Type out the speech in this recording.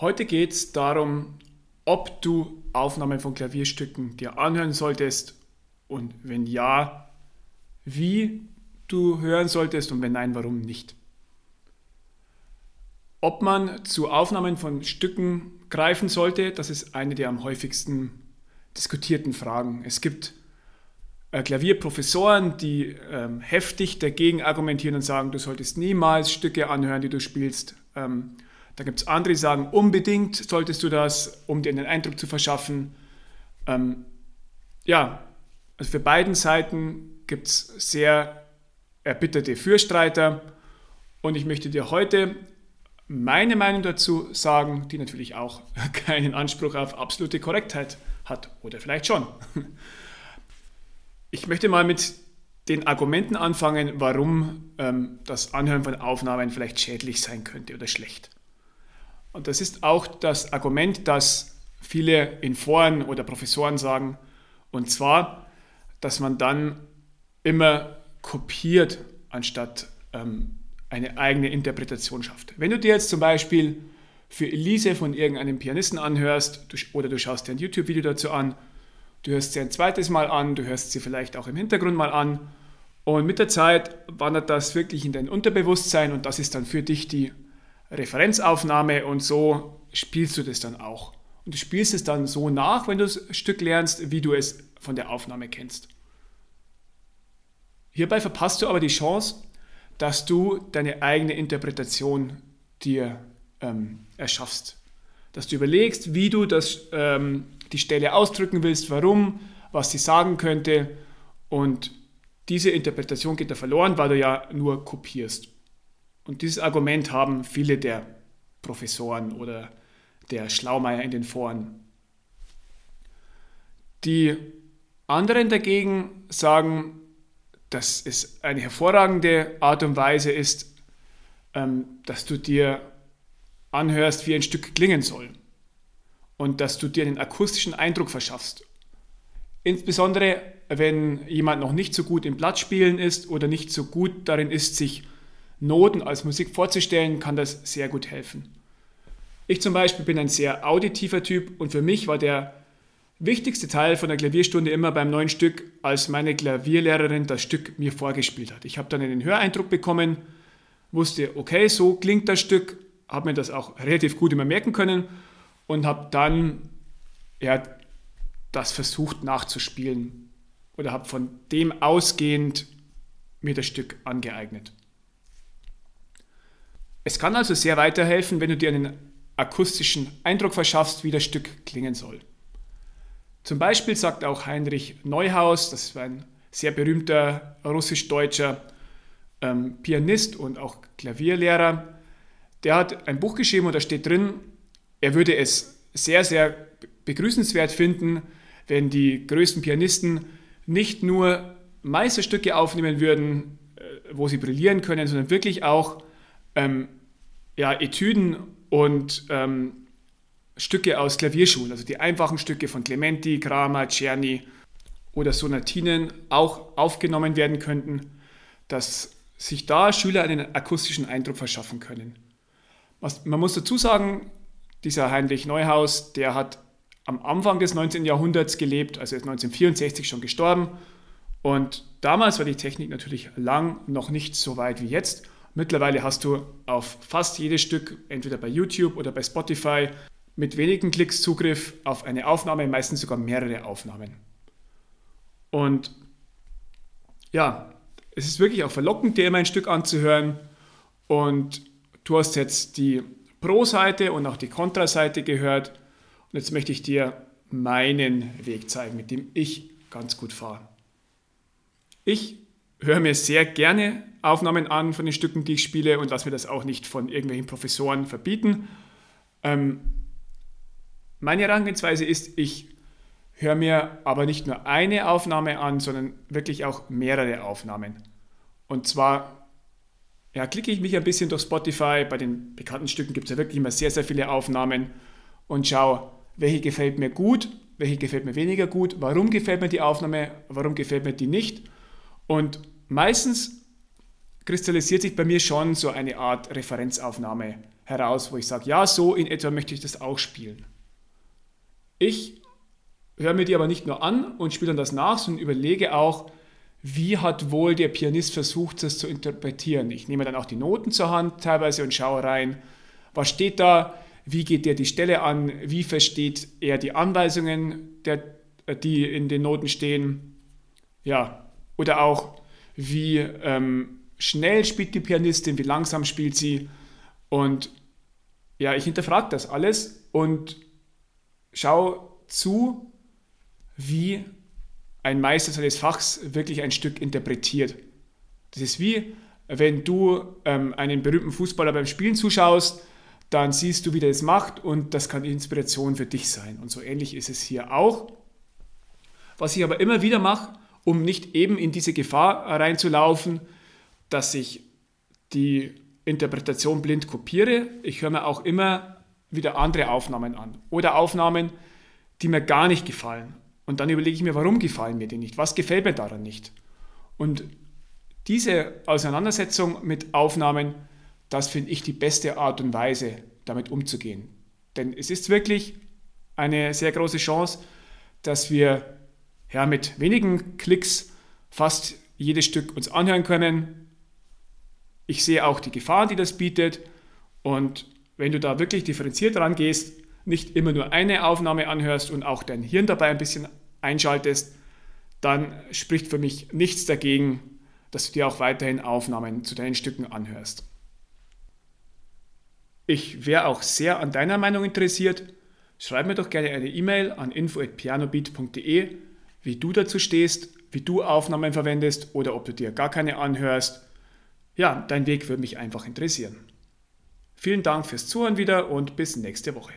Heute geht es darum, ob du Aufnahmen von Klavierstücken dir anhören solltest und wenn ja, wie du hören solltest und wenn nein, warum nicht. Ob man zu Aufnahmen von Stücken greifen sollte, das ist eine der am häufigsten diskutierten Fragen. Es gibt äh, Klavierprofessoren, die ähm, heftig dagegen argumentieren und sagen, du solltest niemals Stücke anhören, die du spielst. Ähm, da gibt es andere, die sagen, unbedingt solltest du das, um dir einen Eindruck zu verschaffen. Ähm, ja, also für beiden Seiten gibt es sehr erbitterte Fürstreiter. Und ich möchte dir heute meine Meinung dazu sagen, die natürlich auch keinen Anspruch auf absolute Korrektheit hat. Oder vielleicht schon. Ich möchte mal mit den Argumenten anfangen, warum ähm, das Anhören von Aufnahmen vielleicht schädlich sein könnte oder schlecht. Und das ist auch das Argument, das viele in Foren oder Professoren sagen, und zwar, dass man dann immer kopiert, anstatt ähm, eine eigene Interpretation schafft. Wenn du dir jetzt zum Beispiel für Elise von irgendeinem Pianisten anhörst du, oder du schaust dir ein YouTube-Video dazu an, du hörst sie ein zweites Mal an, du hörst sie vielleicht auch im Hintergrund mal an und mit der Zeit wandert das wirklich in dein Unterbewusstsein und das ist dann für dich die Referenzaufnahme und so spielst du das dann auch. Und du spielst es dann so nach, wenn du das Stück lernst, wie du es von der Aufnahme kennst. Hierbei verpasst du aber die Chance, dass du deine eigene Interpretation dir ähm, erschaffst. Dass du überlegst, wie du das, ähm, die Stelle ausdrücken willst, warum, was sie sagen könnte. Und diese Interpretation geht da verloren, weil du ja nur kopierst. Und dieses Argument haben viele der Professoren oder der Schlaumeier in den Foren. Die anderen dagegen sagen, dass es eine hervorragende Art und Weise ist, ähm, dass du dir anhörst, wie ein Stück klingen soll und dass du dir einen akustischen Eindruck verschaffst. Insbesondere wenn jemand noch nicht so gut im Blattspielen ist oder nicht so gut darin ist, sich Noten als Musik vorzustellen, kann das sehr gut helfen. Ich zum Beispiel bin ein sehr auditiver Typ und für mich war der wichtigste Teil von der Klavierstunde immer beim neuen Stück, als meine Klavierlehrerin das Stück mir vorgespielt hat. Ich habe dann einen Höreindruck bekommen, wusste, okay, so klingt das Stück, habe mir das auch relativ gut immer merken können und habe dann ja, das versucht nachzuspielen oder habe von dem ausgehend mir das Stück angeeignet. Es kann also sehr weiterhelfen, wenn du dir einen akustischen Eindruck verschaffst, wie das Stück klingen soll. Zum Beispiel sagt auch Heinrich Neuhaus, das war ein sehr berühmter russisch-deutscher ähm, Pianist und auch Klavierlehrer, der hat ein Buch geschrieben und da steht drin, er würde es sehr, sehr begrüßenswert finden, wenn die größten Pianisten nicht nur Meisterstücke aufnehmen würden, äh, wo sie brillieren können, sondern wirklich auch ähm, ja, Etüden und ähm, Stücke aus Klavierschulen, also die einfachen Stücke von Clementi, Kramer, Czerny oder Sonatinen auch aufgenommen werden könnten, dass sich da Schüler einen akustischen Eindruck verschaffen können. Was, man muss dazu sagen, dieser Heinrich Neuhaus, der hat am Anfang des 19. Jahrhunderts gelebt, also ist 1964 schon gestorben. Und damals war die Technik natürlich lang noch nicht so weit wie jetzt. Mittlerweile hast du auf fast jedes Stück, entweder bei YouTube oder bei Spotify, mit wenigen Klicks Zugriff auf eine Aufnahme, meistens sogar mehrere Aufnahmen. Und ja, es ist wirklich auch verlockend, dir immer ein Stück anzuhören. Und du hast jetzt die Pro-Seite und auch die Kontra-Seite gehört. Und jetzt möchte ich dir meinen Weg zeigen, mit dem ich ganz gut fahre. Ich höre mir sehr gerne Aufnahmen an von den Stücken, die ich spiele und lasse mir das auch nicht von irgendwelchen Professoren verbieten. Ähm, meine Herangehensweise ist, ich höre mir aber nicht nur eine Aufnahme an, sondern wirklich auch mehrere Aufnahmen. Und zwar ja, klicke ich mich ein bisschen durch Spotify. Bei den bekannten Stücken gibt es ja wirklich immer sehr, sehr viele Aufnahmen und schaue, welche gefällt mir gut, welche gefällt mir weniger gut, warum gefällt mir die Aufnahme, warum gefällt mir die nicht. Und meistens kristallisiert sich bei mir schon so eine Art Referenzaufnahme heraus, wo ich sage, ja, so in etwa möchte ich das auch spielen. Ich höre mir die aber nicht nur an und spiele dann das nach, sondern überlege auch, wie hat wohl der Pianist versucht, das zu interpretieren. Ich nehme dann auch die Noten zur Hand teilweise und schaue rein, was steht da, wie geht der die Stelle an, wie versteht er die Anweisungen, der, die in den Noten stehen. Ja, oder auch, wie ähm, schnell spielt die Pianistin, wie langsam spielt sie. Und ja, ich hinterfrage das alles und schaue zu, wie ein Meister seines Fachs wirklich ein Stück interpretiert. Das ist wie, wenn du ähm, einen berühmten Fußballer beim Spielen zuschaust, dann siehst du, wie der es macht und das kann Inspiration für dich sein. Und so ähnlich ist es hier auch. Was ich aber immer wieder mache, um nicht eben in diese Gefahr reinzulaufen, dass ich die Interpretation blind kopiere. Ich höre mir auch immer wieder andere Aufnahmen an oder Aufnahmen, die mir gar nicht gefallen. Und dann überlege ich mir, warum gefallen mir die nicht? Was gefällt mir daran nicht? Und diese Auseinandersetzung mit Aufnahmen, das finde ich die beste Art und Weise, damit umzugehen. Denn es ist wirklich eine sehr große Chance, dass wir ja, mit wenigen Klicks fast jedes Stück uns anhören können. Ich sehe auch die Gefahren, die das bietet. Und wenn du da wirklich differenziert rangehst, nicht immer nur eine Aufnahme anhörst und auch dein Hirn dabei ein bisschen einschaltest, dann spricht für mich nichts dagegen, dass du dir auch weiterhin Aufnahmen zu deinen Stücken anhörst. Ich wäre auch sehr an deiner Meinung interessiert. Schreib mir doch gerne eine E-Mail an info@pianobeat.de, wie du dazu stehst, wie du Aufnahmen verwendest oder ob du dir gar keine anhörst. Ja, dein Weg würde mich einfach interessieren. Vielen Dank fürs Zuhören wieder und bis nächste Woche.